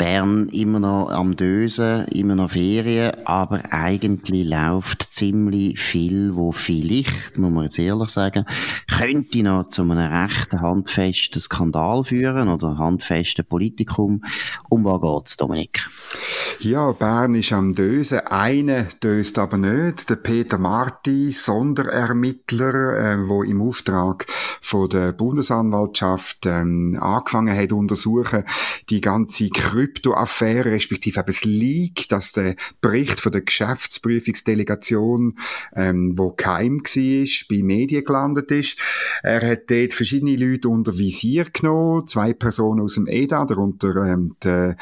Bern immer noch am Dösen, immer noch Ferien, aber eigentlich läuft ziemlich viel, wo vielleicht, muss man jetzt ehrlich sagen, könnte noch zu einem rechten handfesten Skandal führen oder handfesten Politikum. Um was geht's, Dominik? Ja, Bern ist am Dösen. Einer döst aber nicht. Der Peter Marti, Sonderermittler, äh, wo im Auftrag von der Bundesanwaltschaft ähm, angefangen hat untersuchen, die ganze Krypto Krypto-Affäre, respektive das Leak, dass der Bericht von der Geschäftsprüfungsdelegation, ähm, wo keim war, bei Medien gelandet ist. Er hat dort verschiedene Leute unter Visier genommen, zwei Personen aus dem EDA, darunter ähm, der,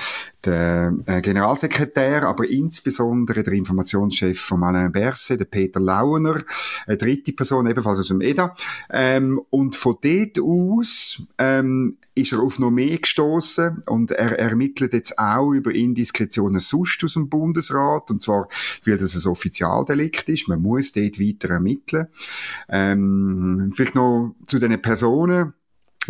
der äh, Generalsekretär, aber insbesondere der Informationschef von Alain Berset, der Peter Launer, eine dritte Person ebenfalls aus dem EDA. Ähm, und von dort aus ähm, ist er auf noch mehr gestoßen und er ermittelt jetzt auch über Indiskretionen sonst aus dem Bundesrat, und zwar, weil das ein Offizialdelikt ist. Man muss dort weiter ermitteln. Ähm, vielleicht noch zu den Personen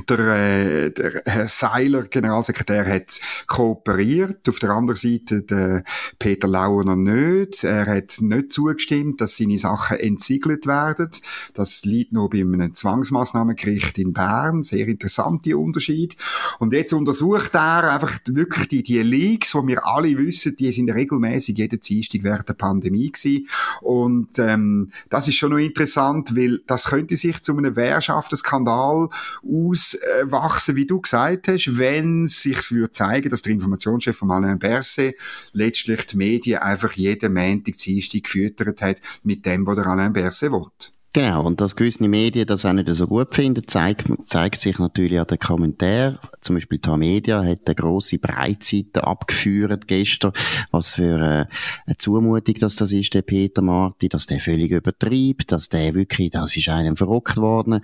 der, äh, der Herr Seiler, Generalsekretär, hat kooperiert. Auf der anderen Seite der Peter Launer nicht. Er hat nicht zugestimmt, dass seine Sachen entsiegelt werden. Das liegt noch bei einem Zwangsmaßnahmengericht in Bern. Sehr interessanter Unterschied. Und jetzt untersucht er einfach wirklich die, die Leaks, wo wir alle wissen, die sind regelmäßig jeden Dienstag während der Pandemie gewesen. Und ähm, das ist schon noch interessant, weil das könnte sich zu einem Wehrschaftenskandal aus auswachsen, wie du gesagt hast, wenn sich würde zeigen, dass der Informationschef von Alain Berset letztlich die Medien einfach jeden Montag, Dienstag gefüttert hat mit dem, was der Alain Berset will. Genau, und dass gewisse Medien das auch nicht so gut finden, zeigt, zeigt sich natürlich an den Kommentaren. Zum Beispiel die Media hat eine grosse Breitseite abgeführt gestern. Was für eine, eine Zumutung dass das ist, der Peter Marti, dass der völlig übertreibt, dass der wirklich, das ist einem verrückt worden.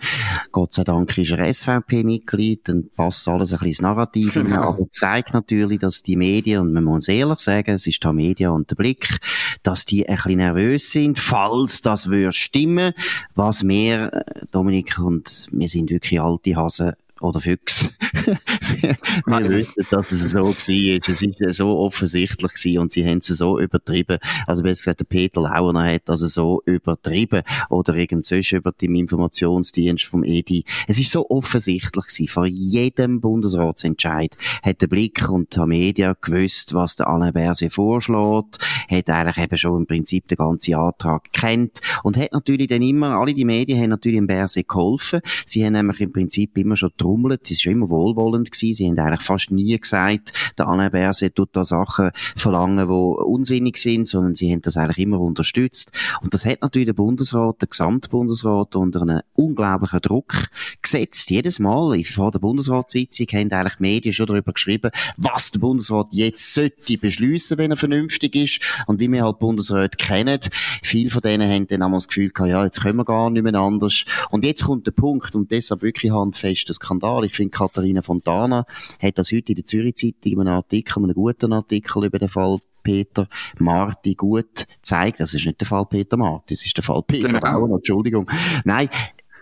Gott sei Dank ist er SVP-Mitglied, dann passt alles ein bisschen ins Narrativ. Genau. Aber es zeigt natürlich, dass die Medien, und man muss ehrlich sagen, es ist die Media und der Blick, dass die ein bisschen nervös sind, falls das würde stimmen was wir, äh, Dominik und wir sind wirklich alte Hasen, oder Füchse. wir wissen, dass es so war. Es war so offensichtlich gewesen und sie haben es so übertrieben. Also besser gesagt, der Peter Launer hat das so übertrieben. Oder irgend sonst über den Informationsdienst vom EDI. Es ist so offensichtlich gewesen. Vor jedem Bundesratsentscheid hat der Blick und die Media gewusst, was der Alain Berset vorschlägt, hat eigentlich eben schon im Prinzip den ganzen Antrag kennt und hat natürlich dann immer, alle die Medien haben natürlich dem Berset geholfen. Sie haben nämlich im Prinzip immer schon getrommelt, sie ist immer wohlwollend gewesen, sie haben eigentlich fast nie gesagt, der Alain Berset tut da Sachen verlangen, die unsinnig sind, sondern sie haben das eigentlich immer unterstützt. Und das hat natürlich der Bundesrat, der Gesamtbundesrat unter einen unglaublichen Druck gesetzt. Jedes Mal vor der Bundesratssitzung haben eigentlich die Medien schon darüber geschrieben, was der Bundesrat jetzt sollte beschließen, wenn er vernünftig ist. Und wie wir halt Bundesrat kennen, viele von denen haben dann einmal das Gefühl gehabt, ja, jetzt können wir gar nicht mehr anders. Und jetzt kommt der Punkt, und deshalb wirklich handfest, das Skandal. Ich finde, Katharina Fontana hat das heute in der Zürich Zeitung in einem Artikel, einem guten Artikel über den Fall Peter Marti gut zeigt. Das ist nicht der Fall Peter Marti, das ist der Fall Peter genau. Bauer, Entschuldigung. Nein,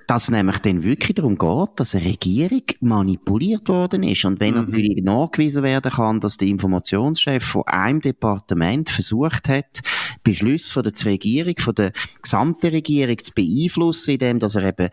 dass nämlich dann wirklich darum geht, dass eine Regierung manipuliert worden ist. Und wenn mhm. natürlich nachgewiesen werden kann, dass der Informationschef von einem Departement versucht hat, Beschlüsse von der Regierung, von der gesamten Regierung zu beeinflussen, indem dass er eben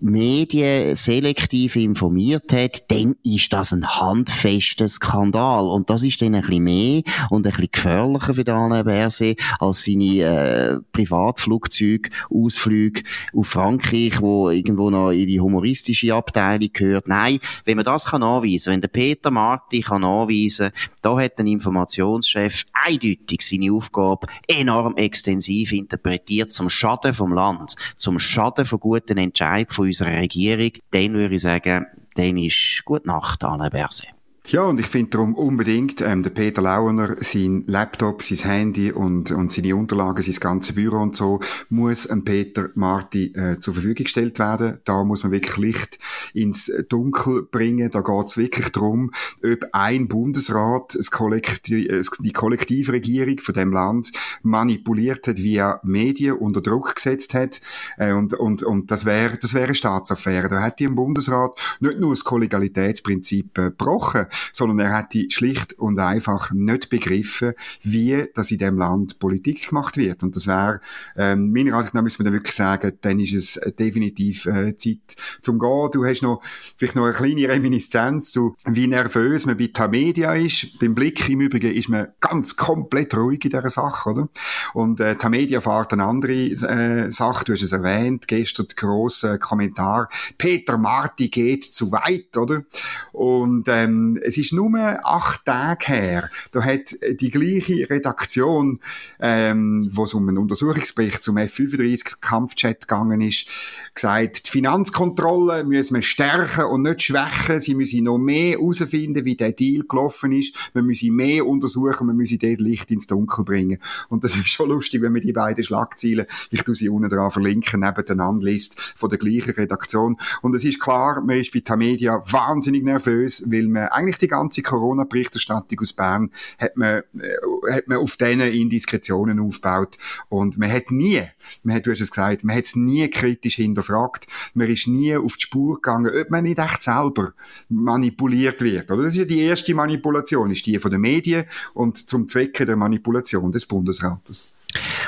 Medien selektiv informiert hat, dann ist das ein handfester Skandal. Und das ist dann ein bisschen mehr und ein bisschen gefährlicher für Daniel Berset als seine äh, Privatflugzeuge, Ausflüge auf Frankreich, wo irgendwo noch in die humoristische Abteilung gehört. Nein, wenn man das kann anweisen, wenn der Peter Marti kann anweisen, da hat ein Informationschef eindeutig seine Aufgabe enorm extensiv interpretiert zum Schaden vom Land, zum Schaden von guten Entscheid von unserer Regierung, dann würde ich sagen, dann ist gut Nacht, Anne Berse. Ja, und ich finde darum unbedingt, ähm, der Peter Launer, sein Laptop, sein Handy und, und seine Unterlagen, sein ganzes Büro und so, muss einem Peter Marti äh, zur Verfügung gestellt werden. Da muss man wirklich Licht ins Dunkel bringen. Da geht es wirklich darum, ob ein Bundesrat Kollektiv, die Kollektivregierung von dem Land manipuliert hat, via Medien unter Druck gesetzt hat. Äh, und, und, und das wäre das wäre eine Staatsaffäre. Da hätte im Bundesrat nicht nur das Kollegialitätsprinzip äh, gebrochen, sondern er hätte schlicht und einfach nicht begriffen, wie das in dem Land Politik gemacht wird. Und das wäre, ähm, meiner Ansicht nach müssen wir dann wirklich sagen, dann ist es definitiv äh, Zeit zum Gehen. Du hast noch vielleicht noch eine kleine Reminiszenz zu, wie nervös man bei Tamedia ist. Beim Blick im Übrigen ist man ganz komplett ruhig in dieser Sache, oder? Und äh, Tamedia fährt eine andere äh, Sache, du hast es erwähnt, gestern der grosse Kommentar, Peter Marti geht zu weit, oder? Und ähm, es ist nur acht Tage her, da hat die gleiche Redaktion, ähm, wo es um einen Untersuchungsbericht zum F-35-Kampfjet gegangen ist, gesagt, die Finanzkontrolle müssen wir stärken und nicht schwächen. Sie müssen noch mehr herausfinden, wie der Deal gelaufen ist. Wir müssen mehr untersuchen, wir müssen dort Licht ins Dunkel bringen. Und das ist schon lustig, wenn man die beiden Schlagzeilen, ich tu sie unten dran verlinken, nebeneinander liest, von der gleichen Redaktion. Und es ist klar, man ist bei Tamedia wahnsinnig nervös, weil man eigentlich die ganze Corona-Berichterstattung aus Bern hat man, äh, hat man auf diesen Indiskretionen aufgebaut. Und man hat nie, man hat, du hast es gesagt, man hat es nie kritisch hinterfragt. Man ist nie auf die Spur gegangen, ob man nicht echt selber manipuliert wird. Oder? Das ist ja die erste Manipulation, ist die von den Medien und zum Zwecke der Manipulation des Bundesrates.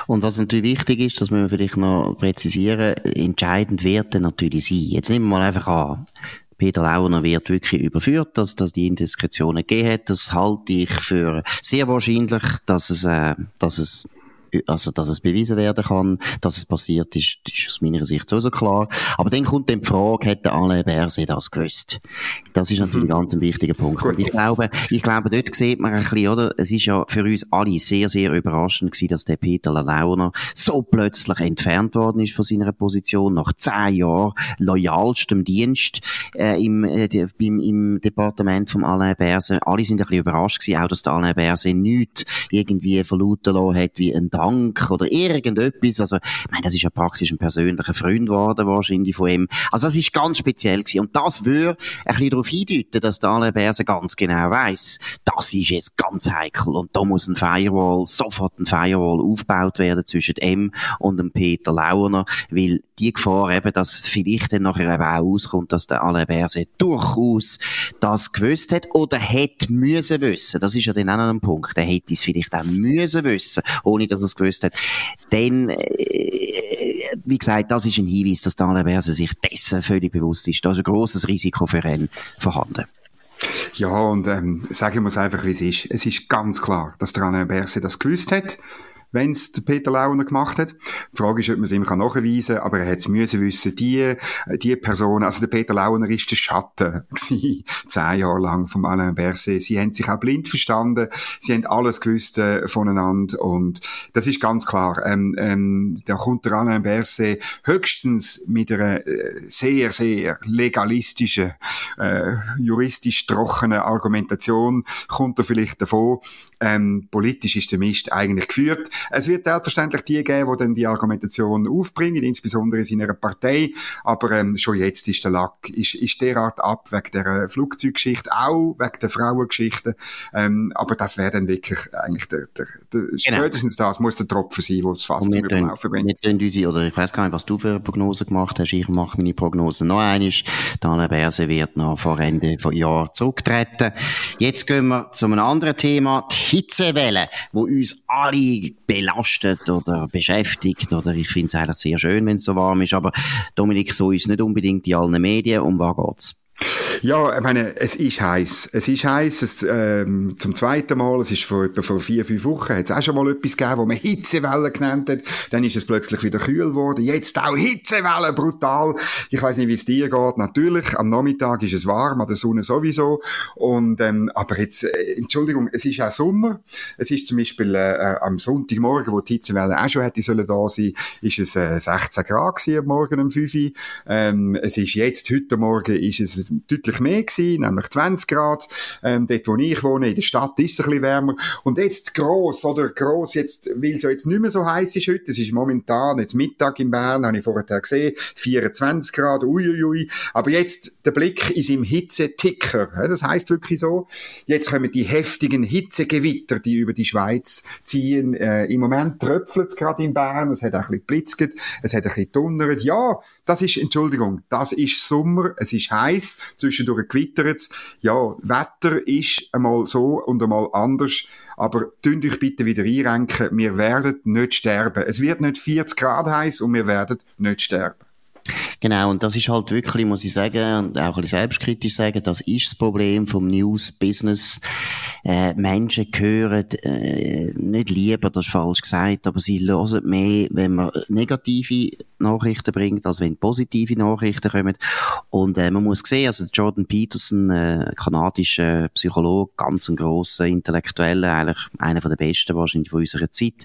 Und was natürlich wichtig ist, das müssen wir vielleicht noch präzisieren, entscheidend wird dann natürlich sein. Jetzt nehmen wir mal einfach an, Peter Launer wird wirklich überführt, dass das die Indiskretionen gegeben hat. Das halte ich für sehr wahrscheinlich, dass es, äh, dass es also dass es bewiesen werden kann, dass es passiert ist, ist aus meiner Sicht sowieso klar. Aber dann kommt dann die Frage, hätte Alain Berset das gewusst? Das ist natürlich mhm. ganz ein wichtiger Punkt. Und ich glaube, ich glaube, dort sieht man ein bisschen, oder? Es ist ja für uns alle sehr, sehr überraschend gewesen, dass der Peter Launer so plötzlich entfernt worden ist von seiner Position, nach zehn Jahren loyalstem Dienst, äh, im, äh, im, im Departement vom Alain Berset. Alle sind ein bisschen überrascht gewesen, auch dass der Alain Berset nichts irgendwie verlauten lassen hat, wie ein Dank oder irgendetwas. Also, ich meine, das ist ja praktisch ein persönlicher Freund geworden, wahrscheinlich von ihm. Also, das ist ganz speziell gewesen. Und das würde ein bisschen darauf hindeuten, dass der Alain Berse ganz genau weiss, das ist jetzt ganz heikel und da muss ein Firewall, sofort ein Firewall aufgebaut werden zwischen ihm und dem Peter Launer, weil die Gefahr eben, dass vielleicht dann nachher eben auch auskommt, dass der Alain Berset durchaus das gewusst hat oder hätte müssen wissen. Das ist ja dann auch noch ein Punkt. Er hätte es vielleicht auch müssen wissen, ohne dass er es gewusst hat. Dann, äh, wie gesagt, das ist ein Hinweis, dass der Alain Berset sich dessen völlig bewusst ist. Da ist ein grosses Risiko für ihn vorhanden. Ja, und ähm, sagen wir es einfach, wie es ist. Es ist ganz klar, dass der Alain Berset das gewusst hat wenn es Peter Launer gemacht hat. Die Frage ist, ob man es ihm nachweisen kann, aber er hat es müssen wissen, die, die Person, also der Peter Launer ist der Schatten gewesen, zehn Jahre lang vom Alain Berset. Sie haben sich auch blind verstanden, sie haben alles gewusst äh, voneinander und das ist ganz klar. Ähm, ähm, da kommt der Alain Berset höchstens mit einer äh, sehr, sehr legalistischen, äh, juristisch trockenen Argumentation kommt er vielleicht davon. Ähm, politisch ist der Mist eigentlich geführt. Es wird selbstverständlich die geben, die dann die Argumentation aufbringen, insbesondere in einer Partei. Aber ähm, schon jetzt ist der Lack ist, ist derart ab wegen der Flugzeuggeschichte, auch wegen der Frauengeschichte. Ähm, aber das wäre dann wirklich eigentlich der, der, der genau. spätestens das muss der Tropfen sein, wo es fast zum Überlaufen bringt. Wir unsere, oder ich weiß gar nicht, was du für eine Prognose gemacht hast. Ich mache meine Prognose noch einmal. Daniel Berse wird noch vor Ende von Jahr zurücktreten. Jetzt gehen wir zu einem anderen Thema. Die Hitzewelle, wo uns alle belastet oder beschäftigt oder ich finde es eigentlich sehr schön, wenn es so warm ist, aber Dominik, so ist es nicht unbedingt in allen Medien. Um was geht's? Ja, ich meine, es ist heiß. Es ist heiß. Ähm, zum zweiten Mal. Es ist vor etwa vor vier, fünf Wochen. Hat es auch schon mal etwas gegeben, wo man Hitzewelle genannt hat. Dann ist es plötzlich wieder kühl geworden. Jetzt auch Hitzewelle, brutal. Ich weiß nicht, wie es dir geht. Natürlich, am Nachmittag ist es warm, an der Sonne sowieso. Und, ähm, aber jetzt, äh, Entschuldigung, es ist auch Sommer. Es ist zum Beispiel äh, äh am Sonntagmorgen, wo die Hitzewelle auch schon hätte sollen da sein, ist es äh, 16 Grad gewesen, Morgen um 5 Uhr. Ähm, es ist jetzt, heute Morgen, ist es deutlich mehr gewesen, nämlich 20 Grad. Ähm, dort, wo ich wohne, in der Stadt, ist es ein bisschen wärmer. Und jetzt gross, oder gross, jetzt, weil es ja jetzt nicht mehr so heiß ist heute, es ist momentan, jetzt Mittag in Bern, habe ich vorher gesehen, 24 Grad, uiuiui. Aber jetzt der Blick ist im Hitzeticker. Das heißt wirklich so. Jetzt kommen die heftigen Hitzegewitter, die über die Schweiz ziehen. Äh, Im Moment tröpfelt es gerade in Bern, es hat ein bisschen blitzgt, es hat ein bisschen donnert. Ja, das ist, Entschuldigung, das ist Sommer, es ist heiß, zwischendurch gewittert es. Ja, Wetter ist einmal so und einmal anders, aber tünt euch bitte wieder einrenken, wir werden nicht sterben. Es wird nicht 40 Grad heiß und wir werden nicht sterben. Genau, und das ist halt wirklich, muss ich sagen, und auch ein bisschen selbstkritisch sagen, das ist das Problem vom News-Business. Äh, Menschen hören äh, nicht lieber, das ist falsch gesagt, aber sie hören mehr, wenn man negative Nachrichten bringt, als wenn positive Nachrichten kommen. Und äh, man muss sehen, also Jordan Peterson, äh, kanadischer Psychologe, ganz ein grosser Intellektueller, eigentlich einer der besten wahrscheinlich von unserer Zeit,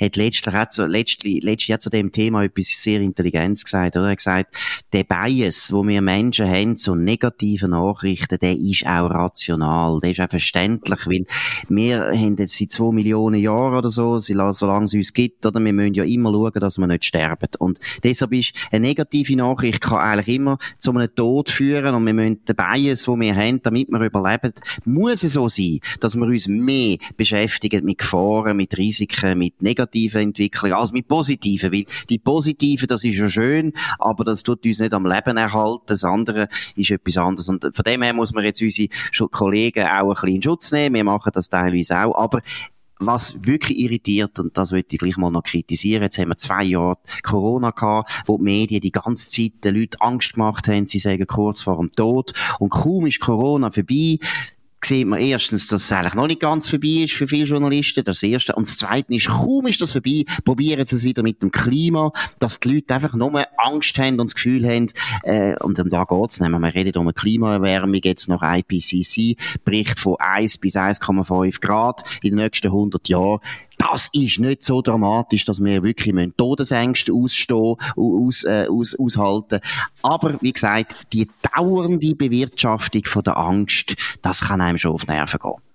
hat letztlich, hat so, letztlich, letztlich hat zu dem Thema etwas sehr Intelligentes gesagt, oder? Er hat gesagt, der Bias, wo wir Menschen haben, so negative Nachrichten, der ist auch rational, der ist auch verständlich, weil wir haben jetzt seit zwei Millionen Jahren oder so, solange es uns gibt, oder? Wir müssen ja immer schauen, dass wir nicht sterben. Und deshalb ist eine negative Nachricht kann eigentlich immer zu einem Tod führen und wir müssen den Bias, den wir haben, damit wir überleben, muss es so sein, dass wir uns mehr beschäftigen mit Gefahren, mit Risiken, mit negativen Entwicklungen als mit positiven, weil die positiven, das ist ja schön, aber das tut uns nicht am Leben erhalten. Das andere ist etwas anderes. Und von dem her muss man jetzt unsere Kollegen auch ein bisschen in Schutz nehmen. Wir machen das teilweise auch. Aber was wirklich irritiert, und das möchte ich gleich mal noch kritisieren, jetzt haben wir zwei Jahre Corona gehabt, wo die Medien die ganze Zeit den Leuten Angst gemacht haben, sie sagen kurz vor dem Tod, und kaum ist Corona vorbei, sieht man erstens, dass es eigentlich noch nicht ganz vorbei ist für viele Journalisten, das erste. Und das zweite ist, kaum ist das vorbei, probieren sie es wieder mit dem Klima, dass die Leute einfach nur Angst haben und das Gefühl haben, äh, und um da geht's nicht, wir reden um eine Klimaerwärmung, jetzt nach IPCC, Bericht von 1 bis 1,5 Grad in den nächsten 100 Jahren das ist nicht so dramatisch, dass wir wirklich Todesängste ausstehen, aus, äh, aus, aushalten. Aber, wie gesagt, die dauernde Bewirtschaftung von der Angst, das kann einem schon auf Nerven gehen.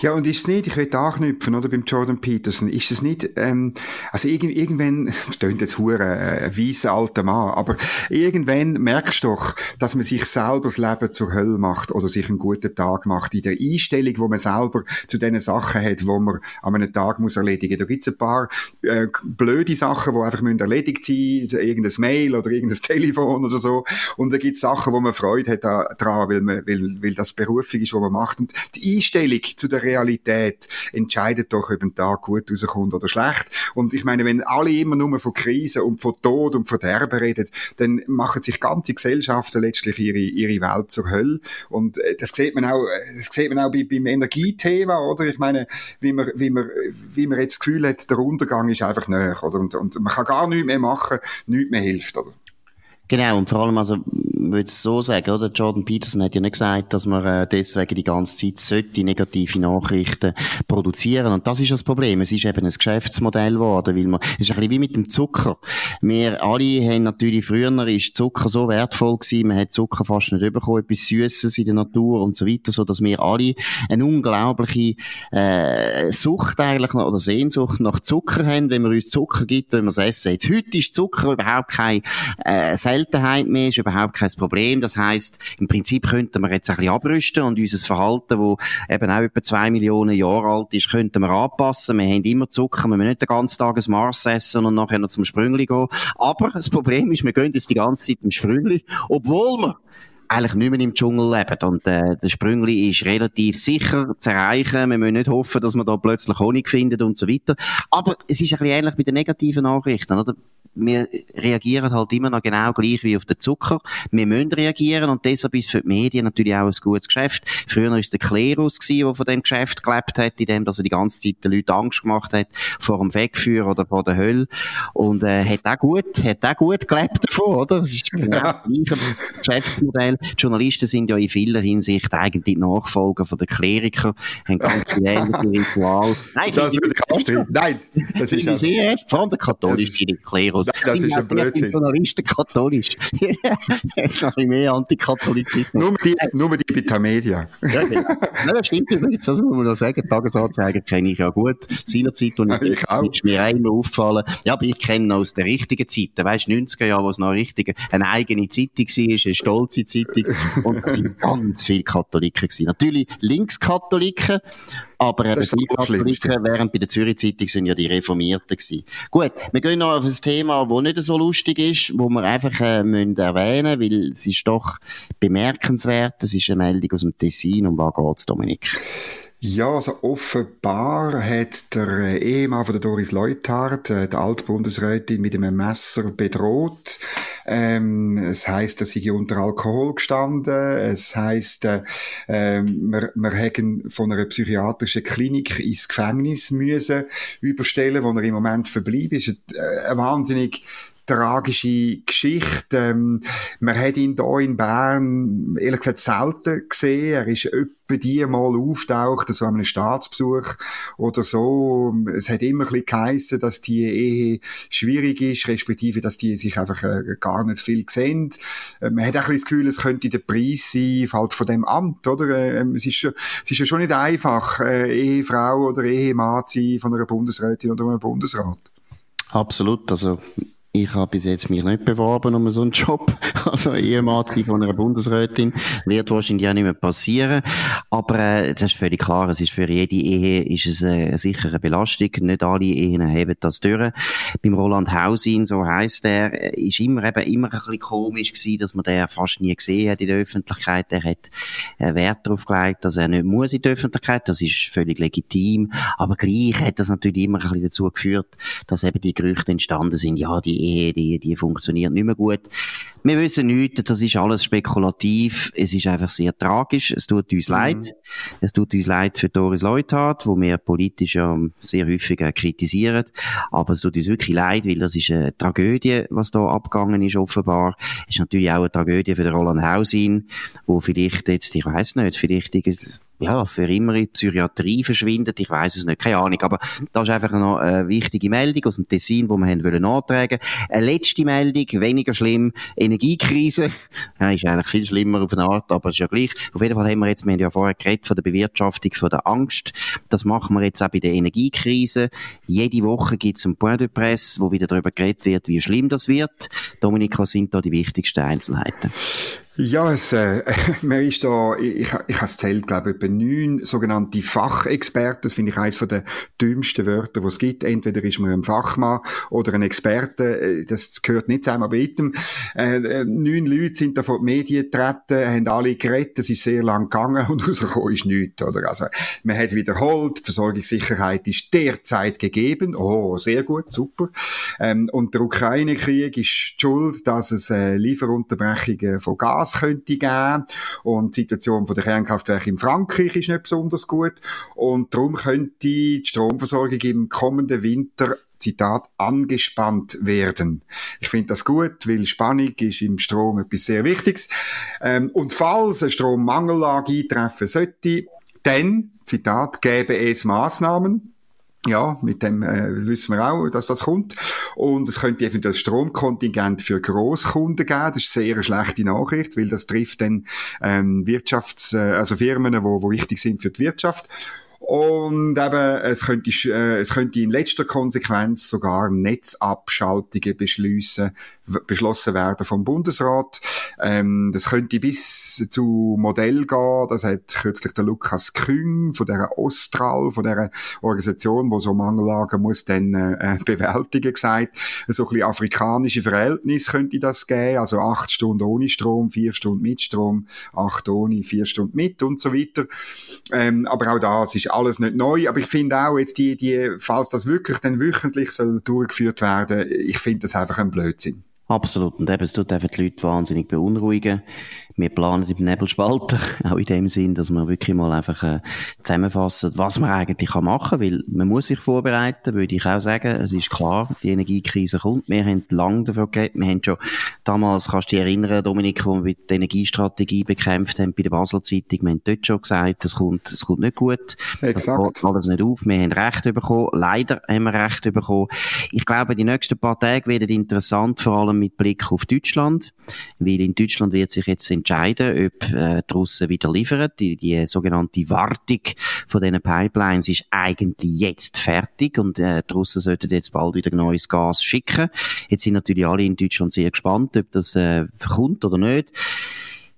Ja, und ist es nicht, ich will anknüpfen, oder, beim Jordan Peterson, ist es nicht, ähm, also irgend, irgendwann, das klingt jetzt hure äh, ein weißer alter Mann, aber irgendwann merkst du doch, dass man sich selber das Leben zur Hölle macht oder sich einen guten Tag macht, in der Einstellung, wo man selber zu den Sachen hat, wo man an einem Tag muss erledigen. Da gibt's ein paar äh, blöde Sachen, die einfach müssen erledigt sein, irgendein Mail oder irgendein Telefon oder so, und da gibt's Sachen, wo man Freude hat daran, weil, man, weil, weil das Berufung ist, was man macht. Und die Einstellung zu der Realität entscheidet doch, ob ein Tag gut rauskommt oder schlecht. Und ich meine, wenn alle immer nur von Krise und von Tod und von Derben reden, dann machen sich ganze Gesellschaften letztlich ihre, ihre Welt zur Hölle. Und äh, das sieht man auch, das sieht man auch bei, beim Energiethema, oder? Ich meine, wie man, wie man, wie man jetzt das Gefühl hat, der Untergang ist einfach näher, oder? Und, und man kann gar nichts mehr machen, nichts mehr hilft, oder? Genau, und vor allem, also, würde es so sagen, oder? Jordan Peterson hat ja nicht gesagt, dass man äh, deswegen die ganze Zeit sollte negative Nachrichten produzieren. Und das ist das Problem. Es ist eben ein Geschäftsmodell geworden, weil man, es ist ein bisschen wie mit dem Zucker. Wir alle haben natürlich früher ist Zucker so wertvoll gewesen, man hat Zucker fast nicht bekommen, etwas Süßes in der Natur und so weiter, so dass wir alle eine unglaubliche, äh, Sucht eigentlich, oder Sehnsucht nach Zucker haben, wenn man uns Zucker gibt, wenn wir es essen. Jetzt, heute ist Zucker überhaupt kein, äh, Seltenheit mehr, ist überhaupt kein Problem. Das heißt, im Prinzip könnten wir jetzt ein bisschen abrüsten und unser Verhalten, wo eben auch etwa zwei Millionen Jahre alt ist, könnten wir anpassen. Wir haben immer Zucker, wir müssen nicht den ganzen Tag ein Mars essen und nachher noch zum Sprüngli gehen. Aber das Problem ist, wir gehen jetzt die ganze Zeit im Sprüngli, obwohl wir eigentlich nicht mehr im Dschungel leben. Und äh, der Sprüngli ist relativ sicher zu erreichen. Wir müssen nicht hoffen, dass man da plötzlich Honig findet und so weiter. Aber es ist ein bisschen ähnlich bei den negativen Nachrichten. Oder? Wir reagieren halt immer noch genau gleich wie auf den Zucker. Wir müssen reagieren und deshalb ist für die Medien natürlich auch ein gutes Geschäft. Früher war es der Klerus, der von dem Geschäft gelebt hat, indem dass er die ganze Zeit den Leuten Angst gemacht hat vor dem Wegführer oder vor der Hölle. Und äh, hat auch gut, hat auch gut gelebt davon, oder? Das ist genau das gleiche Geschäftsmodell. Die Journalisten sind ja in vieler Hinsicht eigentlich Nachfolger von den Klerikern, haben ganz viele ähnliche Rituale. Nein, das würde ich abstreiten. Nein, das ist sehr, vor allem der katholische Klerus los. Nein, das ist ein Blödsinn. Journalisten katholisch. Jetzt noch ein mehr Antikatholizismus. Nur die, nur die bei Media. ja, genau. das stimmt übrigens, das muss man noch sagen. Tagesanzeiger kenne ich ja gut. Seinerzeit, und ich, ich auch. ist mir immer aufgefallen. Ja, aber ich kenne aus der richtigen Zeit. Weißt du, 90er Jahre, wo es noch richtige, eine eigene Zeitung war, eine stolze Zeitung. Und da sind ganz viele Katholiken gewesen. Natürlich Linkskatholiken, aber eben die Katholiken, während bei der Zürich Zeitung sind ja die Reformierten gewesen. Gut, wir gehen noch auf ein Thema, das nicht so lustig ist, wo wir einfach äh, müssen erwähnen, weil es ist doch bemerkenswert. Das ist eine Meldung aus dem Tessin. Um was geht's, Dominik? Ja, also offenbar hat der äh, Ehemann von der Doris Leuthard, äh, der Altbundesrätin, mit einem Messer bedroht. Ähm, es heißt, dass sie unter Alkohol gestanden. Es heißt, äh, äh, wir, wir hätten von einer psychiatrischen Klinik ins Gefängnis müssen überstellen, wo er im Moment verblieben ist. Äh, ein wahnsinnig tragische Geschichte. Ähm, man hat ihn hier in Bern, ehrlich gesagt, selten gesehen. Er ist etwa die mal auftaucht, so an einem Staatsbesuch oder so. Es hat immer ein bisschen geheissen, dass die Ehe schwierig ist, respektive, dass die sich einfach äh, gar nicht viel sehen. Äh, man hat auch ein bisschen das Gefühl, es könnte der Preis sein, halt von dem Amt, oder? Äh, es, ist, es ist ja schon nicht einfach, äh, Ehefrau oder Ehemann zu sein von einer Bundesrätin oder einem Bundesrat. Absolut. Also ich habe bis jetzt mich nicht beworben um so einen Job. Also Ehemann von einer Bundesrätin wird wahrscheinlich auch nicht mehr passieren. Aber äh, das ist völlig klar. Es ist für jede Ehe ist es äh, eine Belastung. Nicht alle Ehen haben das durch. Beim Roland Hausin, so heisst er, ist immer eben immer ein bisschen komisch gewesen, dass man den fast nie gesehen hat in der Öffentlichkeit. Er hat äh, Wert darauf gelegt, dass er nicht muss in der Öffentlichkeit. Das ist völlig legitim. Aber gleich hat das natürlich immer ein bisschen dazu geführt, dass eben die Gerüchte entstanden sind. Ja, die Ehe, die, die funktioniert nicht mehr gut. Wir wissen nicht, das ist alles spekulativ. Es ist einfach sehr tragisch. Es tut uns mhm. leid. Es tut uns leid für Doris Leuthard, wo wir politisch ja sehr häufig kritisieren. Aber es tut uns wirklich leid, weil das ist eine Tragödie, was da abgegangen ist, offenbar. Es ist natürlich auch eine Tragödie für den Roland Hausin, wo vielleicht jetzt, ich weiß nicht, vielleicht ja, für immer in die Psychiatrie verschwindet. Ich weiß es nicht, keine Ahnung. Aber das ist einfach noch eine wichtige Meldung aus dem Tessin, die wir haben wollen nachtragen. Eine letzte Meldung, weniger schlimm, Energiekrise. Ja, ist eigentlich viel schlimmer auf eine Art, aber ist ja gleich. Auf jeden Fall haben wir jetzt, wir haben ja vorher geredet von der Bewirtschaftung, von der Angst. Das machen wir jetzt auch bei der Energiekrise. Jede Woche gibt es einen Point de Presse, wo wieder darüber geredet wird, wie schlimm das wird. Dominik, was sind da die wichtigsten Einzelheiten? Ja, es, äh, man ist da, ich, ich, ich habe es zählt, glaube ich, etwa neun sogenannte Fachexperten. Das finde ich eines der dümmsten Wörter, die es gibt. Entweder ist man ein Fachmann oder ein Experte. Äh, das gehört nicht zusammen. Aber item, äh, äh, neun Leute sind da vor die Medien getreten, haben alle geredet. Es ist sehr lang gegangen und rausgekommen ist nichts, oder? Also, man hat wiederholt, die Versorgungssicherheit ist derzeit gegeben. Oh, sehr gut, super. Ähm, und der Ukraine-Krieg ist schuld, dass es äh, Lieferunterbrechungen von Gas Gas könnte geben. Und die Situation der Kernkraftwerke in Frankreich ist nicht besonders gut. Und darum könnte die Stromversorgung im kommenden Winter Zitat, angespannt werden. Ich finde das gut, weil Spannung ist im Strom etwas sehr Wichtiges. Ähm, und falls eine Strommangellage eintreffen sollte, dann, Zitat, gäbe es Maßnahmen, ja, mit dem äh, wissen wir auch, dass das kommt. Und es könnte eventuell Stromkontingent für Großkunden geben. Das ist eine sehr schlechte Nachricht, weil das trifft dann ähm, Wirtschafts-, äh, also Firmen, wo, wo wichtig sind für die Wirtschaft. Und eben, es könnte, äh, es könnte in letzter Konsequenz sogar Netzabschaltungen beschließen, beschlossen werden vom Bundesrat. Ähm, das könnte bis zu Modell gehen. Das hat kürzlich der Lukas Küng von der Ostral, von der Organisation, wo so Mangellagen muss dann äh, bewältigen, gesagt. So ein bisschen afrikanische Verhältnis könnte das geben. Also acht Stunden ohne Strom, vier Stunden mit Strom, acht ohne, vier Stunden mit und so weiter. Ähm, aber auch das ist alles nicht neu, aber ich finde auch jetzt die, die, falls das wirklich dann wöchentlich soll durchgeführt werden, ich finde das einfach ein Blödsinn. Absolut. Und eben, es tut einfach die Leute wahnsinnig beunruhigen. Wir planen im Nebelspalter, auch in dem Sinn, dass wir wirklich mal einfach äh, zusammenfassen, was man eigentlich kann machen kann, weil man muss sich vorbereiten, würde ich auch sagen. Es ist klar, die Energiekrise kommt. Wir haben lange davon geredet. Wir haben schon damals, kannst du dich erinnern, Dominik, wo wir die Energiestrategie bekämpft haben bei der Basel Zeitung, wir haben dort schon gesagt, es kommt, es kommt nicht gut. Exakt. Das alles nicht auf. Wir haben Recht bekommen. Leider haben wir Recht bekommen. Ich glaube, die nächsten paar Tage werden interessant, vor allem mit Blick auf Deutschland. Weil in Deutschland wird sich jetzt entscheiden, ob äh, die Russen wieder liefern. Die, die sogenannte Wartung von diesen Pipelines ist eigentlich jetzt fertig und äh, die Russen sollten jetzt bald wieder neues Gas schicken. Jetzt sind natürlich alle in Deutschland sehr gespannt, ob das äh, kommt oder nicht.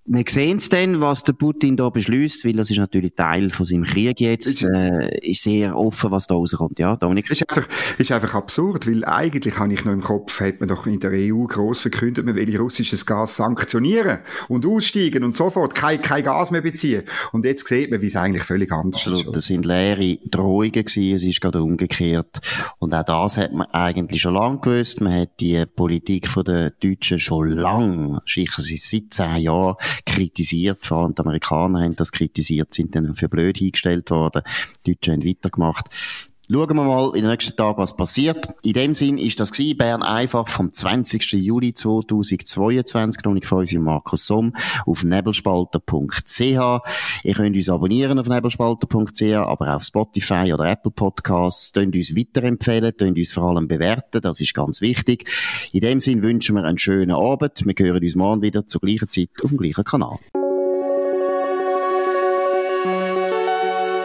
Wir sehen es dann, was der Putin da beschließt, weil das ist natürlich Teil von seinem Krieg jetzt. Ist, äh, ist sehr offen, was da rauskommt. Ja, Dominik? Ist einfach, ist einfach absurd, weil eigentlich habe ich noch im Kopf, hat man doch in der EU gross verkündet, man will russisches Gas sanktionieren und aussteigen und sofort kein, kein Gas mehr beziehen. Und jetzt sieht man, wie es eigentlich völlig anders Absolut. ist. Das sind leere Drohungen gewesen, es ist gerade umgekehrt. Und auch das hat man eigentlich schon lange gewusst. Man hat die Politik von den Deutschen schon lange, sicher seit zehn Jahren, kritisiert, vor allem die Amerikaner haben das kritisiert, sind dann für blöd hingestellt worden, die Deutschen haben weitergemacht. Schauen wir mal in den nächsten Tagen, was passiert. In dem Sinn ist das gewesen, Bern einfach vom 20. Juli 2022. Und ich freue mich Markus Somm auf nebelspalter.ch. Ihr könnt uns abonnieren auf nebelspalter.ch, aber auch auf Spotify oder Apple Podcasts. Könnt uns weiterempfehlen, könnt uns vor allem bewerten. Das ist ganz wichtig. In dem Sinn wünschen wir einen schönen Abend. Wir hören uns morgen wieder zur gleichen Zeit auf dem gleichen Kanal.